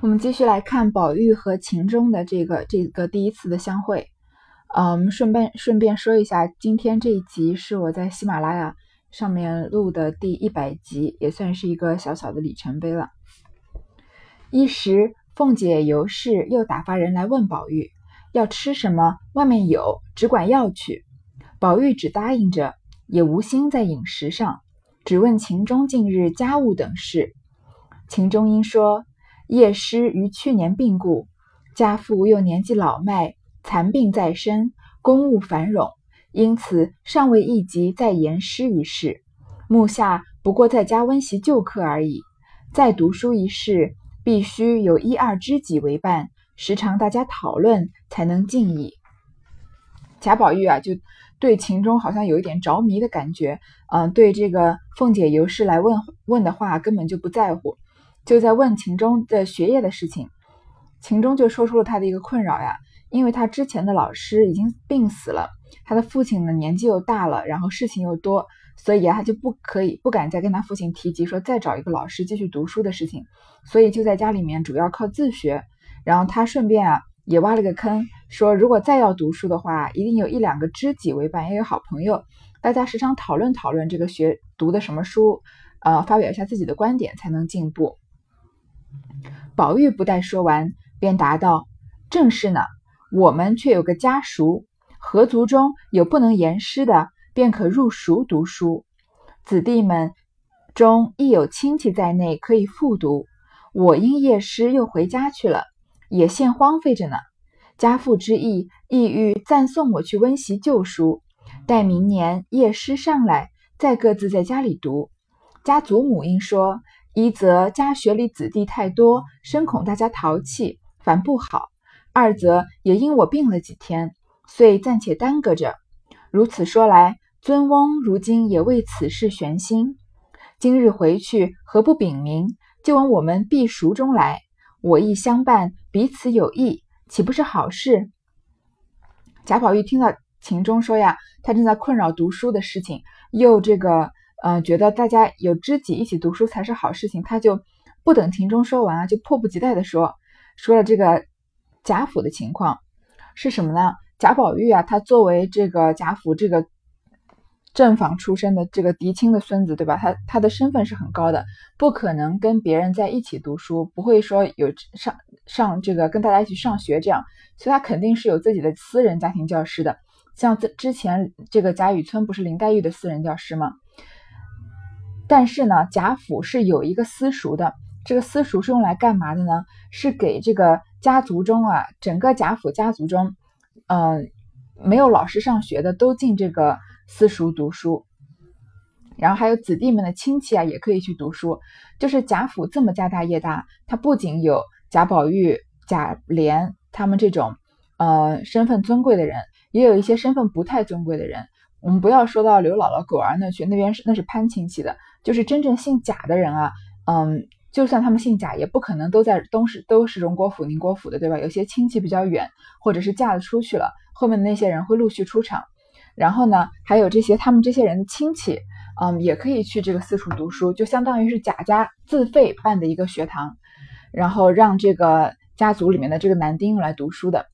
我们继续来看宝玉和秦钟的这个这个第一次的相会。嗯，顺便顺便说一下，今天这一集是我在喜马拉雅上面录的第一百集，也算是一个小小的里程碑了。一时，凤姐尤氏又打发人来问宝玉要吃什么，外面有，只管要去。宝玉只答应着，也无心在饮食上，只问秦钟近日家务等事。秦钟因说。叶师于去年病故，家父又年纪老迈，残病在身，公务繁冗，因此尚未一及再言师一事。目下不过在家温习旧课而已。再读书一事，必须有一二知己为伴，时常大家讨论，才能进矣。贾宝玉啊，就对秦钟好像有一点着迷的感觉，嗯，对这个凤姐尤氏来问问的话，根本就不在乎。就在问秦钟的学业的事情，秦钟就说出了他的一个困扰呀，因为他之前的老师已经病死了，他的父亲呢年纪又大了，然后事情又多，所以啊他就不可以不敢再跟他父亲提及说再找一个老师继续读书的事情，所以就在家里面主要靠自学。然后他顺便啊也挖了个坑，说如果再要读书的话，一定有一两个知己为伴，也有好朋友，大家时常讨论讨论这个学读的什么书，呃发表一下自己的观点，才能进步。宝玉不待说完，便答道：“正是呢。我们却有个家塾，合族中有不能言师的，便可入塾读书。子弟们中亦有亲戚在内，可以复读。我因夜师又回家去了，也现荒废着呢。家父之意，意欲暂送我去温习旧书，待明年夜师上来，再各自在家里读。家祖母因说。”一则家学里子弟太多，深恐大家淘气，反不好；二则也因我病了几天，遂暂且耽搁着。如此说来，尊翁如今也为此事悬心。今日回去，何不禀明，就往我们避熟中来？我亦相伴，彼此有益，岂不是好事？贾宝玉听到秦钟说呀，他正在困扰读书的事情，又这个。嗯，觉得大家有知己一起读书才是好事情，他就不等秦钟说完啊，就迫不及待的说说了这个贾府的情况是什么呢？贾宝玉啊，他作为这个贾府这个正房出身的这个嫡亲的孙子，对吧？他他的身份是很高的，不可能跟别人在一起读书，不会说有上上这个跟大家一起上学这样，所以他肯定是有自己的私人家庭教师的。像之之前这个贾雨村不是林黛玉的私人教师吗？但是呢，贾府是有一个私塾的，这个私塾是用来干嘛的呢？是给这个家族中啊，整个贾府家族中，嗯，没有老师上学的都进这个私塾读书，然后还有子弟们的亲戚啊，也可以去读书。就是贾府这么家大业大，它不仅有贾宝玉、贾琏他们这种呃身份尊贵的人，也有一些身份不太尊贵的人。我们不要说到刘姥姥、狗儿那去，那边是那是攀亲戚的。就是真正姓贾的人啊，嗯，就算他们姓贾，也不可能都在东市都是荣国府、宁国府的，对吧？有些亲戚比较远，或者是嫁了出去了，后面的那些人会陆续出场。然后呢，还有这些他们这些人的亲戚，嗯，也可以去这个私塾读书，就相当于是贾家自费办的一个学堂，然后让这个家族里面的这个男丁来读书的。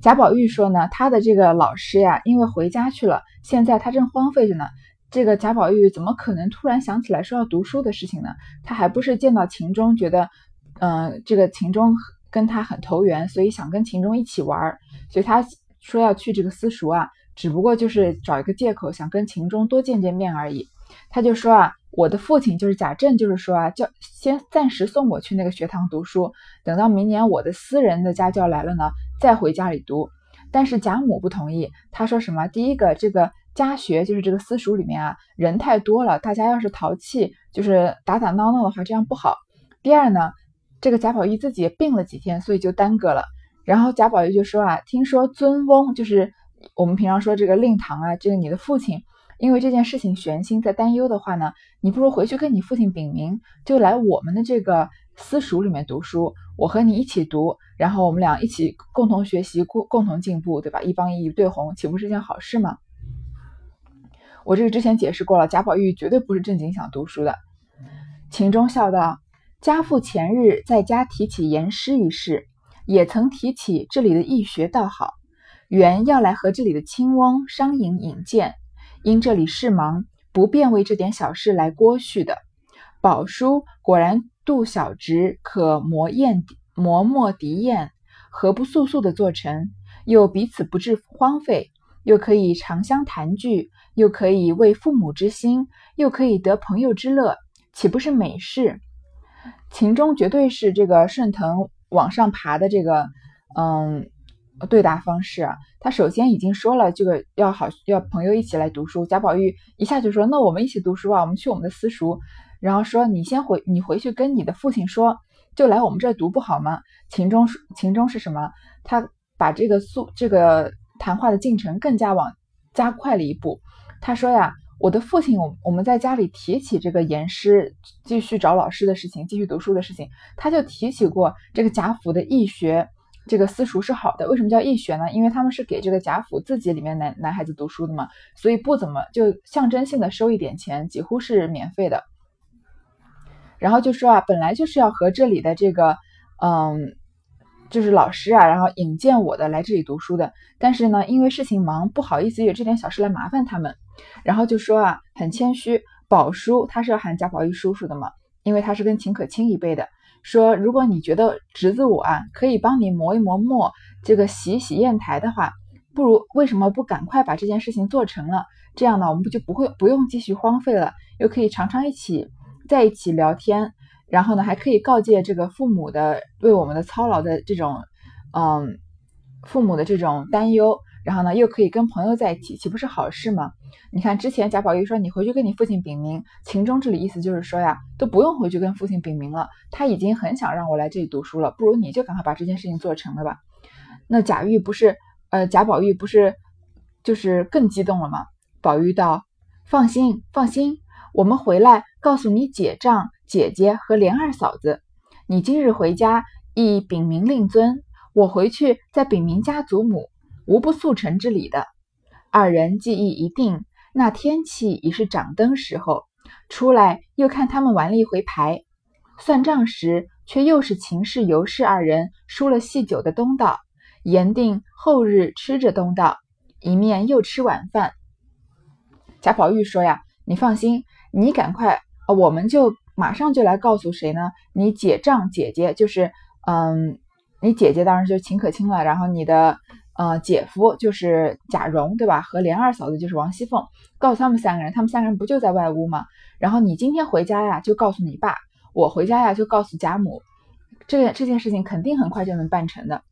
贾宝玉说呢，他的这个老师呀，因为回家去了，现在他正荒废着呢。这个贾宝玉怎么可能突然想起来说要读书的事情呢？他还不是见到秦钟，觉得，嗯，这个秦钟跟他很投缘，所以想跟秦钟一起玩儿，所以他说要去这个私塾啊，只不过就是找一个借口，想跟秦钟多见见面而已。他就说啊，我的父亲就是贾政，就是说啊，叫先暂时送我去那个学堂读书，等到明年我的私人的家教来了呢，再回家里读。但是贾母不同意，他说什么？第一个，这个。家学就是这个私塾里面啊，人太多了，大家要是淘气，就是打打闹闹的话，这样不好。第二呢，这个贾宝玉自己也病了几天，所以就耽搁了。然后贾宝玉就说啊，听说尊翁就是我们平常说这个令堂啊，这个你的父亲，因为这件事情悬心在担忧的话呢，你不如回去跟你父亲禀明，就来我们的这个私塾里面读书，我和你一起读，然后我们俩一起共同学习，共共同进步，对吧？一帮一，一对红，岂不是件好事吗？我这个之前解释过了，贾宝玉绝对不是正经想读书的。秦钟笑道：“家父前日在家提起言师一事，也曾提起这里的易学倒好，原要来和这里的青翁商饮引荐，因这里事忙，不便为这点小事来过续的。宝叔果然度小侄可磨砚磨墨敌砚，何不速速的做成？又彼此不致荒废，又可以长相谈聚，又可以为父母之心，又可以得朋友之乐，岂不是美事？秦钟绝对是这个顺藤往上爬的这个嗯对答方式。他首先已经说了这个要好要朋友一起来读书，贾宝玉一下就说那我们一起读书啊，我们去我们的私塾，然后说你先回你回去跟你的父亲说，就来我们这读不好吗？秦钟秦钟是什么？他。把这个速这个谈话的进程更加往加快了一步。他说呀，我的父亲，我我们在家里提起这个严师继续找老师的事情，继续读书的事情，他就提起过这个贾府的义学，这个私塾是好的。为什么叫义学呢？因为他们是给这个贾府自己里面男男孩子读书的嘛，所以不怎么就象征性的收一点钱，几乎是免费的。然后就说啊，本来就是要和这里的这个嗯。就是老师啊，然后引荐我的来这里读书的，但是呢，因为事情忙，不好意思有这点小事来麻烦他们，然后就说啊，很谦虚，宝叔他是要喊贾宝玉叔叔的嘛，因为他是跟秦可卿一辈的，说如果你觉得侄子我啊可以帮你磨一磨墨，这个洗洗砚台的话，不如为什么不赶快把这件事情做成了？这样呢，我们不就不会不用继续荒废了，又可以常常一起在一起聊天。然后呢，还可以告诫这个父母的为我们的操劳的这种，嗯，父母的这种担忧。然后呢，又可以跟朋友在一起，岂不是好事吗？你看之前贾宝玉说你回去跟你父亲禀明，秦钟这里意思就是说呀，都不用回去跟父亲禀明了，他已经很想让我来这里读书了，不如你就赶快把这件事情做成了吧。那贾玉不是，呃，贾宝玉不是，就是更激动了吗？宝玉道：“放心，放心，我们回来告诉你姐丈。”姐姐和莲二嫂子，你今日回家亦禀明令尊，我回去再禀明家祖母，无不速成之礼的。二人记忆一定，那天气已是掌灯时候，出来又看他们玩了一回牌，算账时却又是秦氏、尤氏二人输了细酒的东道，言定后日吃着东道，一面又吃晚饭。贾宝玉说呀：“你放心，你赶快，我们就。”马上就来告诉谁呢？你姐丈姐姐就是，嗯，你姐姐当然就是秦可卿了。然后你的呃姐夫就是贾蓉，对吧？和莲二嫂子就是王熙凤，告诉他们三个人，他们三个人不就在外屋吗？然后你今天回家呀，就告诉你爸；我回家呀，就告诉贾母。这件这件事情肯定很快就能办成的。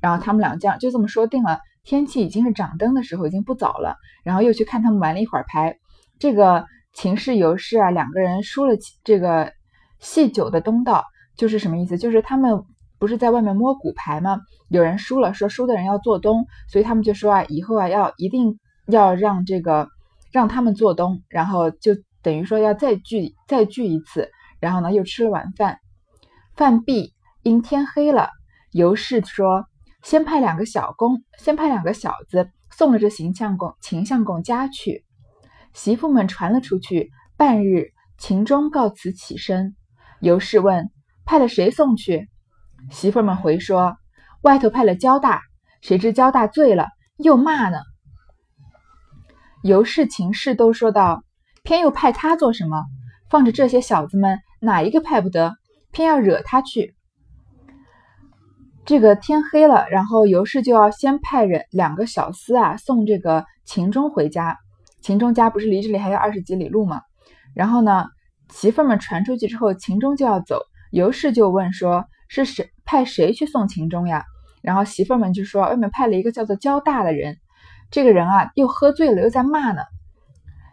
然后他们两将就这么说定了。天气已经是掌灯的时候，已经不早了。然后又去看他们玩了一会儿牌，这个。秦氏、尤氏啊，两个人输了这个戏酒的东道，就是什么意思？就是他们不是在外面摸骨牌吗？有人输了，说输的人要做东，所以他们就说啊，以后啊要一定要让这个让他们做东，然后就等于说要再聚再聚一次，然后呢又吃了晚饭。饭毕，因天黑了，尤氏说先派两个小工，先派两个小子送了这秦相公、秦相公家去。媳妇们传了出去，半日，秦钟告辞起身。尤氏问：“派了谁送去？”媳妇们回说：“外头派了焦大，谁知焦大醉了，又骂呢。”尤氏、秦氏都说道：“偏又派他做什么？放着这些小子们，哪一个派不得？偏要惹他去。”这个天黑了，然后尤氏就要先派人两个小厮啊，送这个秦钟回家。秦钟家不是离这里还有二十几里路吗？然后呢，媳妇们传出去之后，秦钟就要走，尤氏就问说：“是谁派谁去送秦钟呀？”然后媳妇们就说：“外面派了一个叫做焦大的人，这个人啊又喝醉了，又在骂呢。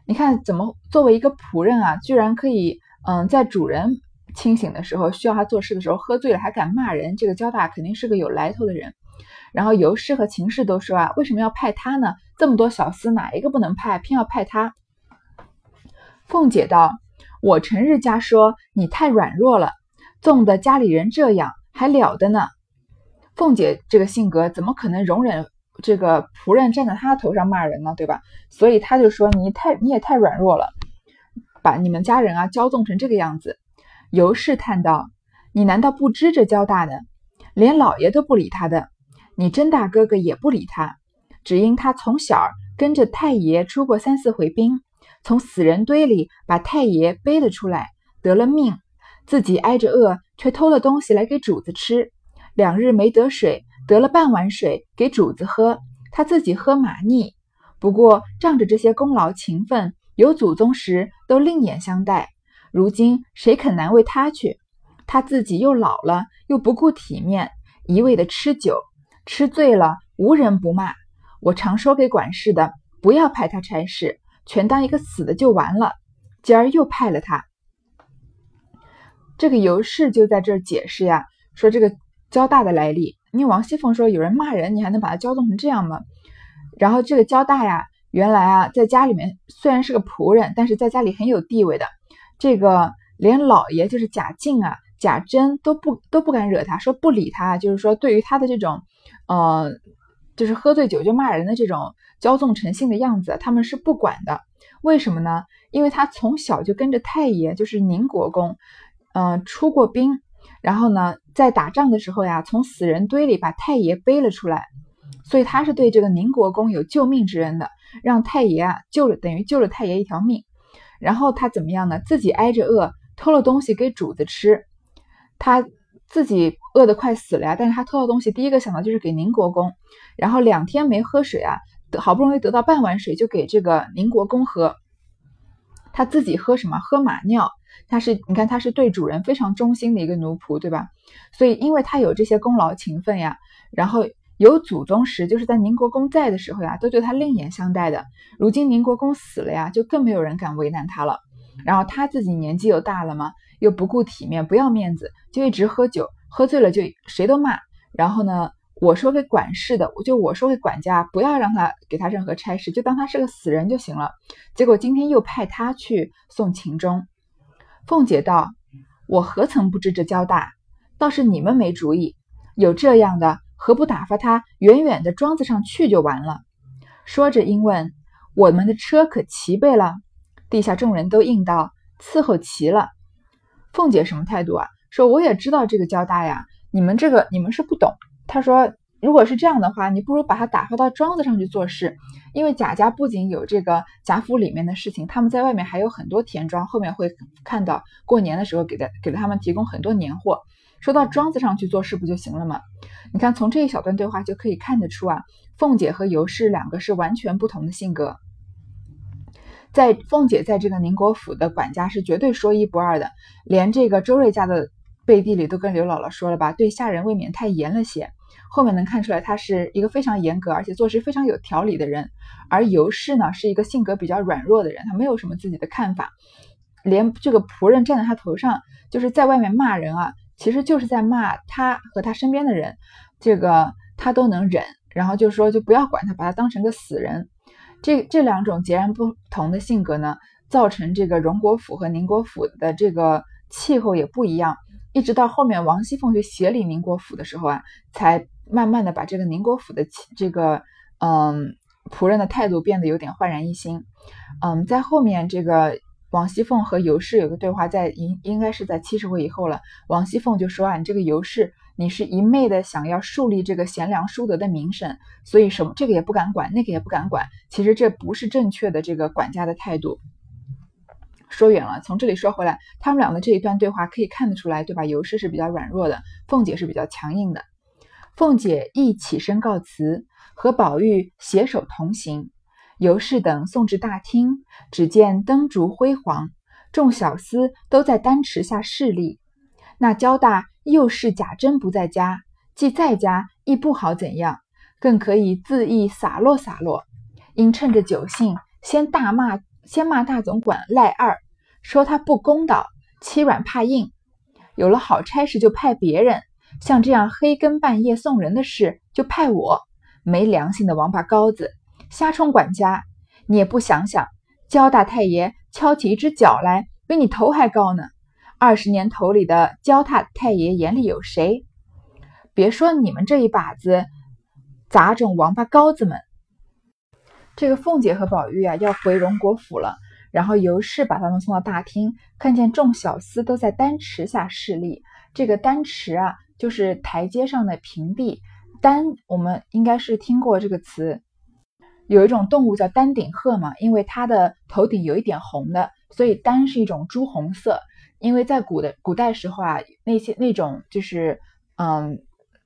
你看怎么作为一个仆人啊，居然可以嗯，在主人清醒的时候需要他做事的时候喝醉了还敢骂人，这个焦大肯定是个有来头的人。”然后尤氏和秦氏都说啊，为什么要派他呢？这么多小厮，哪一个不能派，偏要派他？凤姐道：“我成日家说你太软弱了，纵的家里人这样，还了得呢？”凤姐这个性格，怎么可能容忍这个仆人站在她头上骂人呢？对吧？所以他就说：“你太你也太软弱了，把你们家人啊骄纵成这个样子。”尤氏叹道：“你难道不知这交大的，连老爷都不理他的，你甄大哥哥也不理他，只因他从小跟着太爷出过三四回兵，从死人堆里把太爷背了出来，得了命，自己挨着饿，却偷了东西来给主子吃，两日没得水，得了半碗水给主子喝，他自己喝马腻。不过仗着这些功劳勤奋，有祖宗时都另眼相待，如今谁肯难为他去？他自己又老了，又不顾体面，一味的吃酒，吃醉了无人不骂。我常说给管事的，不要派他差事，全当一个死的就完了。今儿又派了他。这个尤氏就在这儿解释呀，说这个交大的来历。因为王熙凤说有人骂人，你还能把他骄纵成这样吗？然后这个交大呀，原来啊在家里面虽然是个仆人，但是在家里很有地位的。这个连老爷就是贾敬啊。贾珍都不都不敢惹他，说不理他，就是说对于他的这种，呃，就是喝醉酒就骂人的这种骄纵成性的样子，他们是不管的。为什么呢？因为他从小就跟着太爷，就是宁国公，嗯，出过兵，然后呢，在打仗的时候呀，从死人堆里把太爷背了出来，所以他是对这个宁国公有救命之恩的，让太爷啊救了，等于救了太爷一条命。然后他怎么样呢？自己挨着饿，偷了东西给主子吃。他自己饿得快死了呀，但是他偷到东西，第一个想到就是给宁国公，然后两天没喝水啊，好不容易得到半碗水，就给这个宁国公喝。他自己喝什么？喝马尿。他是，你看他是对主人非常忠心的一个奴仆，对吧？所以因为他有这些功劳勤奋呀，然后有祖宗时，就是在宁国公在的时候呀，都对他另眼相待的。如今宁国公死了呀，就更没有人敢为难他了。然后他自己年纪又大了嘛。又不顾体面，不要面子，就一直喝酒，喝醉了就谁都骂。然后呢，我说给管事的，我就我说给管家，不要让他给他任何差事，就当他是个死人就行了。结果今天又派他去送秦钟。凤姐道：“我何曾不知这交大？倒是你们没主意。有这样的，何不打发他远远的庄子上去就完了？”说着，因问：“我们的车可齐备了？”地下众人都应道：“伺候齐了。”凤姐什么态度啊？说我也知道这个交大呀，你们这个你们是不懂。她说，如果是这样的话，你不如把他打发到庄子上去做事，因为贾家不仅有这个贾府里面的事情，他们在外面还有很多田庄，后面会看到过年的时候给的给他们提供很多年货。说到庄子上去做事不就行了吗？你看从这一小段对话就可以看得出啊，凤姐和尤氏两个是完全不同的性格。在凤姐在这个宁国府的管家是绝对说一不二的，连这个周瑞家的背地里都跟刘姥姥说了吧，对下人未免太严了些。后面能看出来，她是一个非常严格，而且做事非常有条理的人。而尤氏呢，是一个性格比较软弱的人，他没有什么自己的看法，连这个仆人站在他头上，就是在外面骂人啊，其实就是在骂他和他身边的人，这个他都能忍，然后就说就不要管他，把他当成个死人。这这两种截然不同的性格呢，造成这个荣国府和宁国府的这个气候也不一样。一直到后面王熙凤去协理宁国府的时候啊，才慢慢的把这个宁国府的这个嗯仆人的态度变得有点焕然一新。嗯，在后面这个王熙凤和尤氏有个对话，在应应该是在七十回以后了。王熙凤就说啊，你这个尤氏。你是一昧的想要树立这个贤良淑德的名声，所以什么这个也不敢管，那个也不敢管。其实这不是正确的这个管家的态度。说远了，从这里说回来，他们俩的这一段对话可以看得出来，对吧？尤氏是比较软弱的，凤姐是比较强硬的。凤姐亦起身告辞，和宝玉携手同行。尤氏等送至大厅，只见灯烛辉煌，众小厮都在丹池下侍立。那交大。又是贾珍不在家，既在家亦不好怎样，更可以恣意洒落洒落。因趁着酒兴，先大骂，先骂大总管赖二，说他不公道，欺软怕硬。有了好差事就派别人，像这样黑更半夜送人的事就派我，没良心的王八羔子，瞎充管家。你也不想想，焦大太爷敲起一只脚来，比你头还高呢。二十年头里的焦太太爷眼里有谁？别说你们这一把子杂种王八羔子们。这个凤姐和宝玉啊，要回荣国府了。然后尤氏把他们送到大厅，看见众小厮都在丹池下侍立，这个丹池啊，就是台阶上的平地。丹，我们应该是听过这个词。有一种动物叫丹顶鹤嘛，因为它的头顶有一点红的，所以丹是一种朱红色。因为在古的古代时候啊，那些那种就是嗯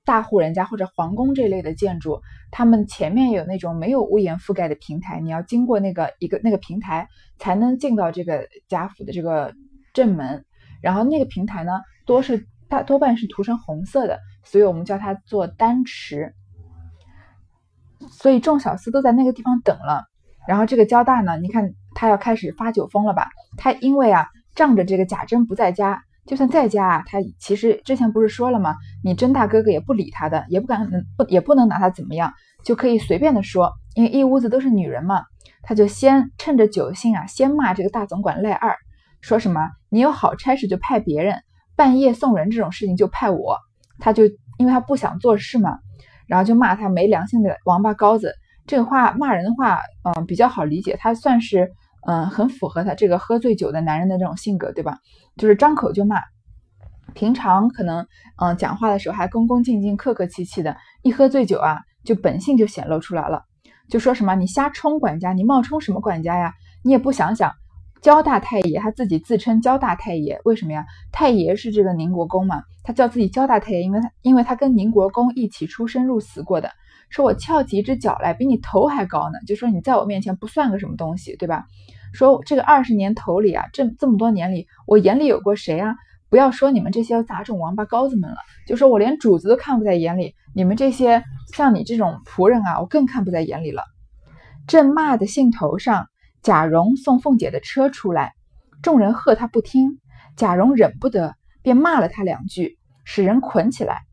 大户人家或者皇宫这类的建筑，他们前面有那种没有屋檐覆盖的平台，你要经过那个一个那个平台才能进到这个家府的这个正门。然后那个平台呢，多是大多半是涂成红色的，所以我们叫它做丹池。所以众小厮都在那个地方等了。然后这个焦大呢，你看他要开始发酒疯了吧？他因为啊仗着这个贾珍不在家，就算在家啊，他其实之前不是说了吗？你甄大哥哥也不理他的，也不敢不也不能拿他怎么样，就可以随便的说，因为一屋子都是女人嘛，他就先趁着酒兴啊，先骂这个大总管赖二。说什么？你有好差事就派别人，半夜送人这种事情就派我。他就因为他不想做事嘛，然后就骂他没良心的王八羔子。这个话骂人的话，嗯，比较好理解，他算是嗯很符合他这个喝醉酒的男人的这种性格，对吧？就是张口就骂，平常可能嗯讲话的时候还恭恭敬敬、客客气气的，一喝醉酒啊，就本性就显露出来了，就说什么你瞎充管家，你冒充什么管家呀？你也不想想。焦大太爷他自己自称焦大太爷，为什么呀？太爷是这个宁国公嘛，他叫自己焦大太爷，因为他因为他跟宁国公一起出生入死过的。说我翘起一只脚来比你头还高呢，就说你在我面前不算个什么东西，对吧？说这个二十年头里啊，这这么多年里，我眼里有过谁啊？不要说你们这些杂种王八羔子们了，就说我连主子都看不在眼里，你们这些像你这种仆人啊，我更看不在眼里了。正骂的兴头上。贾蓉送凤姐的车出来，众人喝他不听，贾蓉忍不得，便骂了他两句，使人捆起来。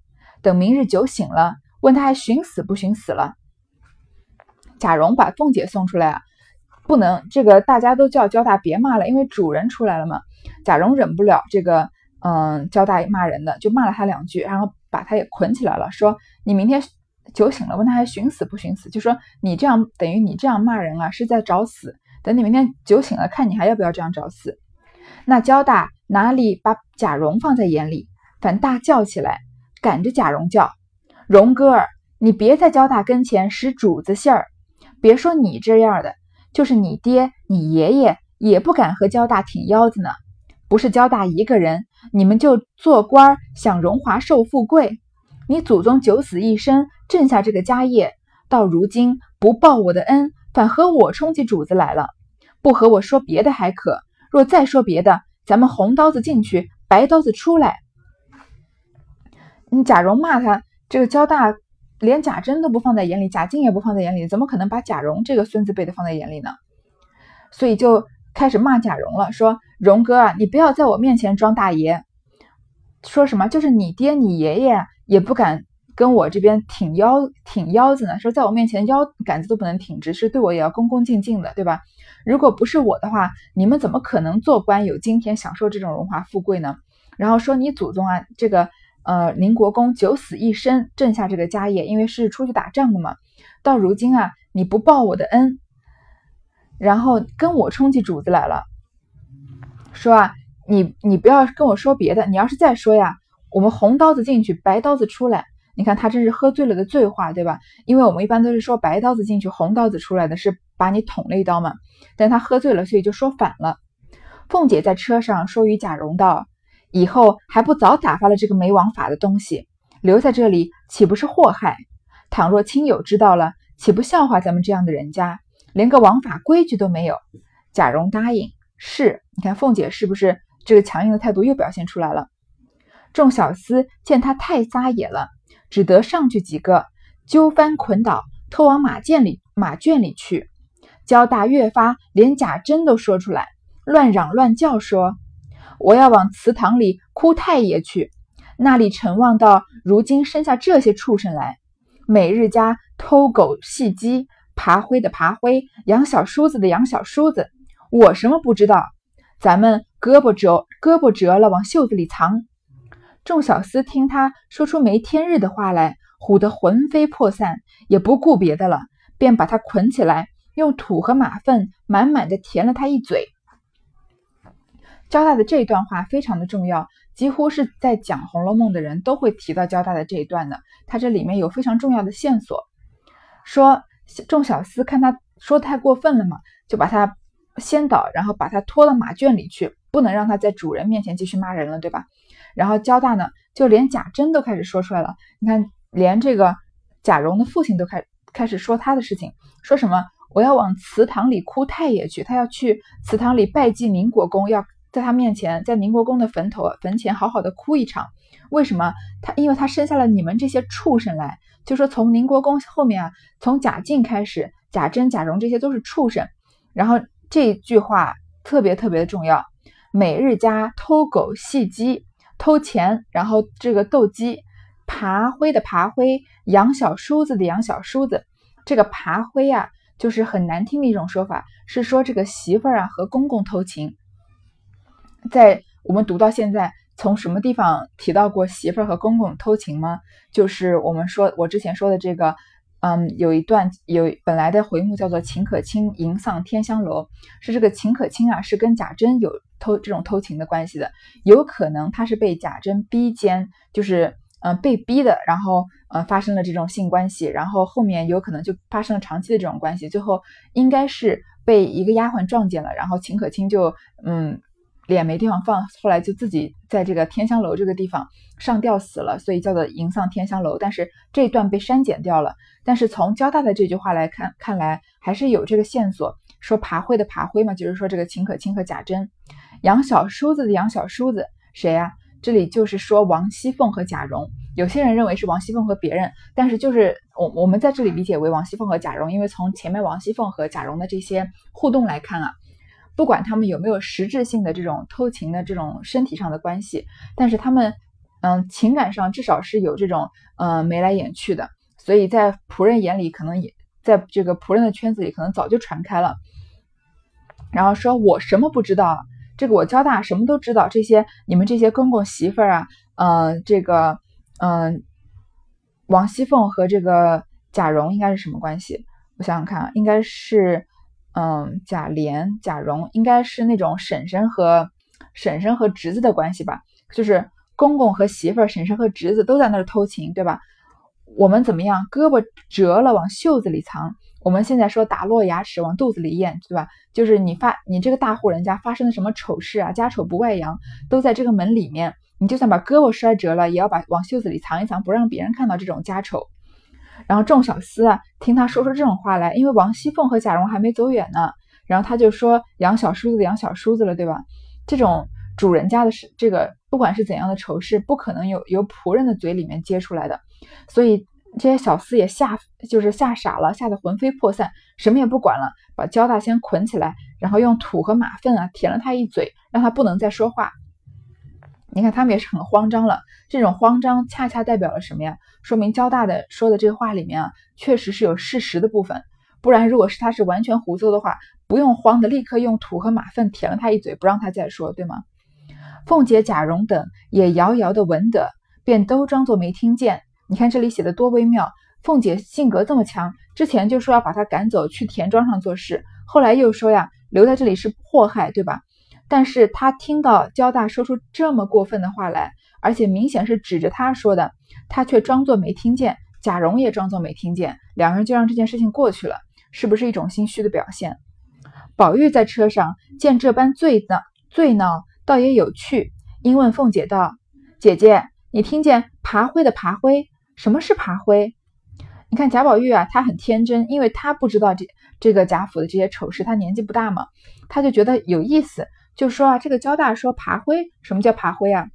等明日酒醒了，问他还寻死不寻死了。贾蓉把凤姐送出来啊，不能这个大家都叫焦大别骂了，因为主人出来了嘛。贾蓉忍不了这个，嗯，焦大骂人的，就骂了他两句，然后把他也捆起来了，说你明天酒醒了，问他还寻死不寻死，就说你这样等于你这样骂人啊，是在找死。等你明天酒醒了，看你还要不要这样找死。那焦大哪里把贾蓉放在眼里，反大叫起来，赶着贾蓉叫：“荣哥儿，你别在焦大跟前使主子信儿。别说你这样的，就是你爹、你爷爷也不敢和焦大挺腰子呢。不是焦大一个人，你们就做官享荣华受富贵。你祖宗九死一生，挣下这个家业，到如今不报我的恩，反和我冲起主子来了。”不和我说别的还可，若再说别的，咱们红刀子进去，白刀子出来。你贾蓉骂他这个交大，连贾珍都不放在眼里，贾静也不放在眼里，怎么可能把贾蓉这个孙子辈的放在眼里呢？所以就开始骂贾蓉了，说蓉哥啊，你不要在我面前装大爷，说什么就是你爹你爷爷也不敢。跟我这边挺腰挺腰子呢，说在我面前腰杆子都不能挺直，是对我也要恭恭敬敬的，对吧？如果不是我的话，你们怎么可能做官有今天，享受这种荣华富贵呢？然后说你祖宗啊，这个呃宁国公九死一生，挣下这个家业，因为是出去打仗的嘛。到如今啊，你不报我的恩，然后跟我冲起主子来了，说啊，你你不要跟我说别的，你要是再说呀，我们红刀子进去，白刀子出来。你看他这是喝醉了的醉话，对吧？因为我们一般都是说白刀子进去，红刀子出来的是把你捅了一刀嘛。但他喝醉了，所以就说反了。凤姐在车上说与贾蓉道：“以后还不早打发了这个没王法的东西，留在这里岂不是祸害？倘若亲友知道了，岂不笑话咱们这样的人家，连个王法规矩都没有？”贾蓉答应是。你看凤姐是不是这个强硬的态度又表现出来了？众小厮见他太撒野了。只得上去几个，揪翻捆倒，拖往马圈里马圈里去。焦大越发连贾珍都说出来，乱嚷乱叫说：“我要往祠堂里哭太爷去，那里陈望到如今生下这些畜生来，每日家偷狗戏鸡，爬灰的爬灰，养小叔子的养小叔子，我什么不知道？咱们胳膊折胳膊折了，往袖子里藏。”众小厮听他说出没天日的话来，唬得魂飞魄散，也不顾别的了，便把他捆起来，用土和马粪满满的填了他一嘴。交大的这一段话非常的重要，几乎是在讲《红楼梦》的人都会提到交大的这一段的。他这里面有非常重要的线索，说众小厮看他说太过分了嘛，就把他先导，然后把他拖到马圈里去，不能让他在主人面前继续骂人了，对吧？然后交大呢，就连贾珍都开始说出来了。你看，连这个贾蓉的父亲都开开始说他的事情，说什么我要往祠堂里哭太爷去，他要去祠堂里拜祭宁国公，要。在他面前，在宁国公的坟头坟前好好的哭一场。为什么他？因为他生下了你们这些畜生来。就说从宁国公后面啊，从贾敬开始，贾珍、贾蓉这些都是畜生。然后这句话特别特别的重要：每日家偷狗戏鸡，偷钱，然后这个斗鸡，爬灰的爬灰，养小叔子的养小叔子。这个爬灰啊，就是很难听的一种说法，是说这个媳妇儿啊和公公偷情。在我们读到现在，从什么地方提到过媳妇儿和公公偷情吗？就是我们说我之前说的这个，嗯，有一段有本来的回目叫做秦可卿吟丧天香楼，是这个秦可卿啊，是跟贾珍有偷这种偷情的关系的，有可能他是被贾珍逼奸，就是嗯被逼的，然后嗯发生了这种性关系，然后后面有可能就发生了长期的这种关系，最后应该是被一个丫鬟撞见了，然后秦可卿就嗯。脸没地方放，后来就自己在这个天香楼这个地方上吊死了，所以叫做迎丧天香楼。但是这一段被删减掉了。但是从交大的这句话来看，看来还是有这个线索，说爬灰的爬灰嘛，就是说这个秦可卿和贾珍养小叔子的养小叔子谁呀？这里就是说王熙凤和贾蓉。有些人认为是王熙凤和别人，但是就是我我们在这里理解为王熙凤和贾蓉，因为从前面王熙凤和贾蓉的这些互动来看啊。不管他们有没有实质性的这种偷情的这种身体上的关系，但是他们，嗯，情感上至少是有这种，嗯，眉来眼去的，所以在仆人眼里，可能也在这个仆人的圈子里，可能早就传开了。然后说我什么不知道，这个我交大什么都知道，这些你们这些公公媳妇儿啊，嗯，这个，嗯，王熙凤和这个贾蓉应该是什么关系？我想想看，应该是。嗯，贾琏、贾蓉应该是那种婶婶和婶婶和侄子的关系吧？就是公公和媳妇儿，婶婶和侄子都在那儿偷情，对吧？我们怎么样？胳膊折了往袖子里藏。我们现在说打落牙齿往肚子里咽，对吧？就是你发你这个大户人家发生了什么丑事啊，家丑不外扬，都在这个门里面。你就算把胳膊摔折了，也要把往袖子里藏一藏，不让别人看到这种家丑。然后众小厮啊，听他说出这种话来，因为王熙凤和贾蓉还没走远呢，然后他就说养小叔子养小叔子了，对吧？这种主人家的事，这个不管是怎样的丑事，不可能有由仆人的嘴里面接出来的，所以这些小厮也吓，就是吓傻了，吓得魂飞魄散，什么也不管了，把焦大仙捆起来，然后用土和马粪啊舔了他一嘴，让他不能再说话。你看他们也是很慌张了，这种慌张恰恰代表了什么呀？说明交大的说的这个话里面啊，确实是有事实的部分。不然，如果是他是完全胡诌的话，不用慌的，立刻用土和马粪舔了他一嘴，不让他再说，对吗？凤姐、贾蓉等也遥遥的闻得，便都装作没听见。你看这里写的多微妙。凤姐性格这么强，之前就说要把他赶走去田庄上做事，后来又说呀，留在这里是祸害，对吧？但是他听到焦大说出这么过分的话来，而且明显是指着他说的，他却装作没听见，贾蓉也装作没听见，两人就让这件事情过去了，是不是一种心虚的表现？宝玉在车上见这般醉闹，醉闹倒也有趣，因问凤姐道：“姐姐，你听见爬灰的爬灰？什么是爬灰？”你看贾宝玉啊，他很天真，因为他不知道这这个贾府的这些丑事，他年纪不大嘛，他就觉得有意思。就说啊，这个焦大说爬灰，什么叫爬灰啊？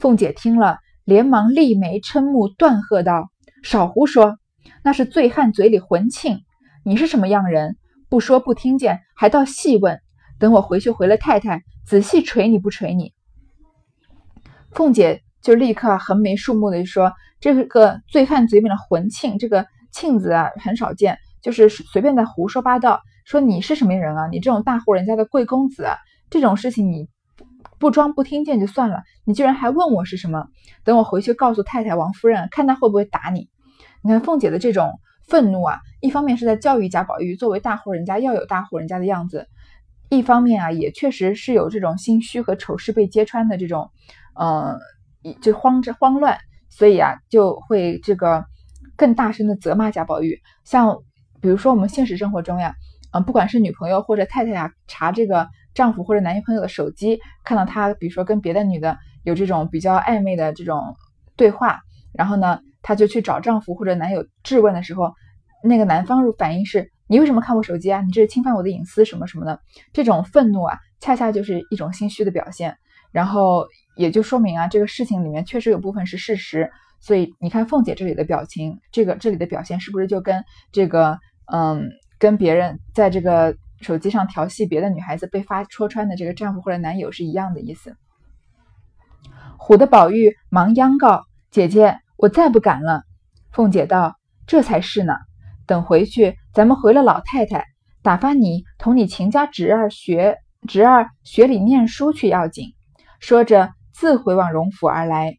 凤姐听了，连忙立眉嗔目，断喝道：“少胡说！那是醉汉嘴里混庆。你是什么样人？不说不听见，还倒细问。等我回去回了太太，仔细捶你不捶你。”凤姐就立刻横眉竖目的说：“这个醉汉嘴里的混庆，这个庆字啊，很少见，就是随便在胡说八道。说你是什么人啊？你这种大户人家的贵公子啊！”这种事情你不装不听见就算了，你居然还问我是什么？等我回去告诉太太王夫人，看她会不会打你。你看凤姐的这种愤怒啊，一方面是在教育贾宝玉，作为大户人家要有大户人家的样子；一方面啊，也确实是有这种心虚和丑事被揭穿的这种，呃，就慌着慌乱，所以啊，就会这个更大声的责骂贾宝玉。像比如说我们现实生活中呀，嗯，不管是女朋友或者太太呀，查这个丈夫或者男朋友的手机，看到他比如说跟别的女的有这种比较暧昧的这种对话，然后呢，他就去找丈夫或者男友质问的时候，那个男方反应是。你为什么看我手机啊？你这是侵犯我的隐私什么什么的？这种愤怒啊，恰恰就是一种心虚的表现。然后也就说明啊，这个事情里面确实有部分是事实。所以你看凤姐这里的表情，这个这里的表现是不是就跟这个嗯，跟别人在这个手机上调戏别的女孩子被发戳穿的这个丈夫或者男友是一样的意思？唬的宝玉忙央告姐姐，我再不敢了。凤姐道：“这才是呢。”等回去，咱们回了老太太，打发你同你秦家侄儿学侄儿学里念书去要紧。说着，自回往荣府而来。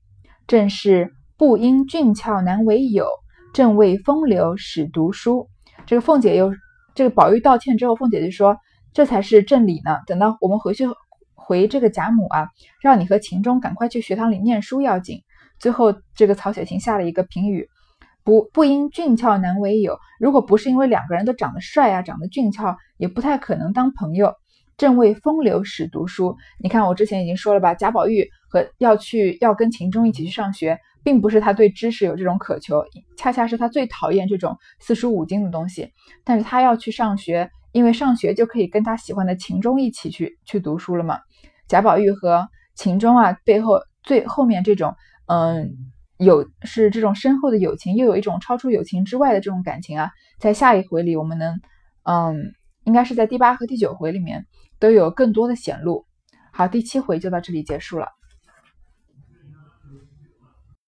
正是不因俊俏难为友，正为风流使读书。这个凤姐又这个宝玉道歉之后，凤姐就说：“这才是正理呢。等到我们回去回这个贾母啊，让你和秦钟赶快去学堂里念书要紧。”最后，这个曹雪芹下了一个评语。不不因俊俏难为友，如果不是因为两个人都长得帅啊，长得俊俏，也不太可能当朋友。正为风流使读书，你看我之前已经说了吧，贾宝玉和要去要跟秦钟一起去上学，并不是他对知识有这种渴求，恰恰是他最讨厌这种四书五经的东西。但是他要去上学，因为上学就可以跟他喜欢的秦钟一起去去读书了嘛。贾宝玉和秦钟啊，背后最后面这种，嗯。有是这种深厚的友情，又有一种超出友情之外的这种感情啊，在下一回里，我们能，嗯，应该是在第八和第九回里面都有更多的显露。好，第七回就到这里结束了。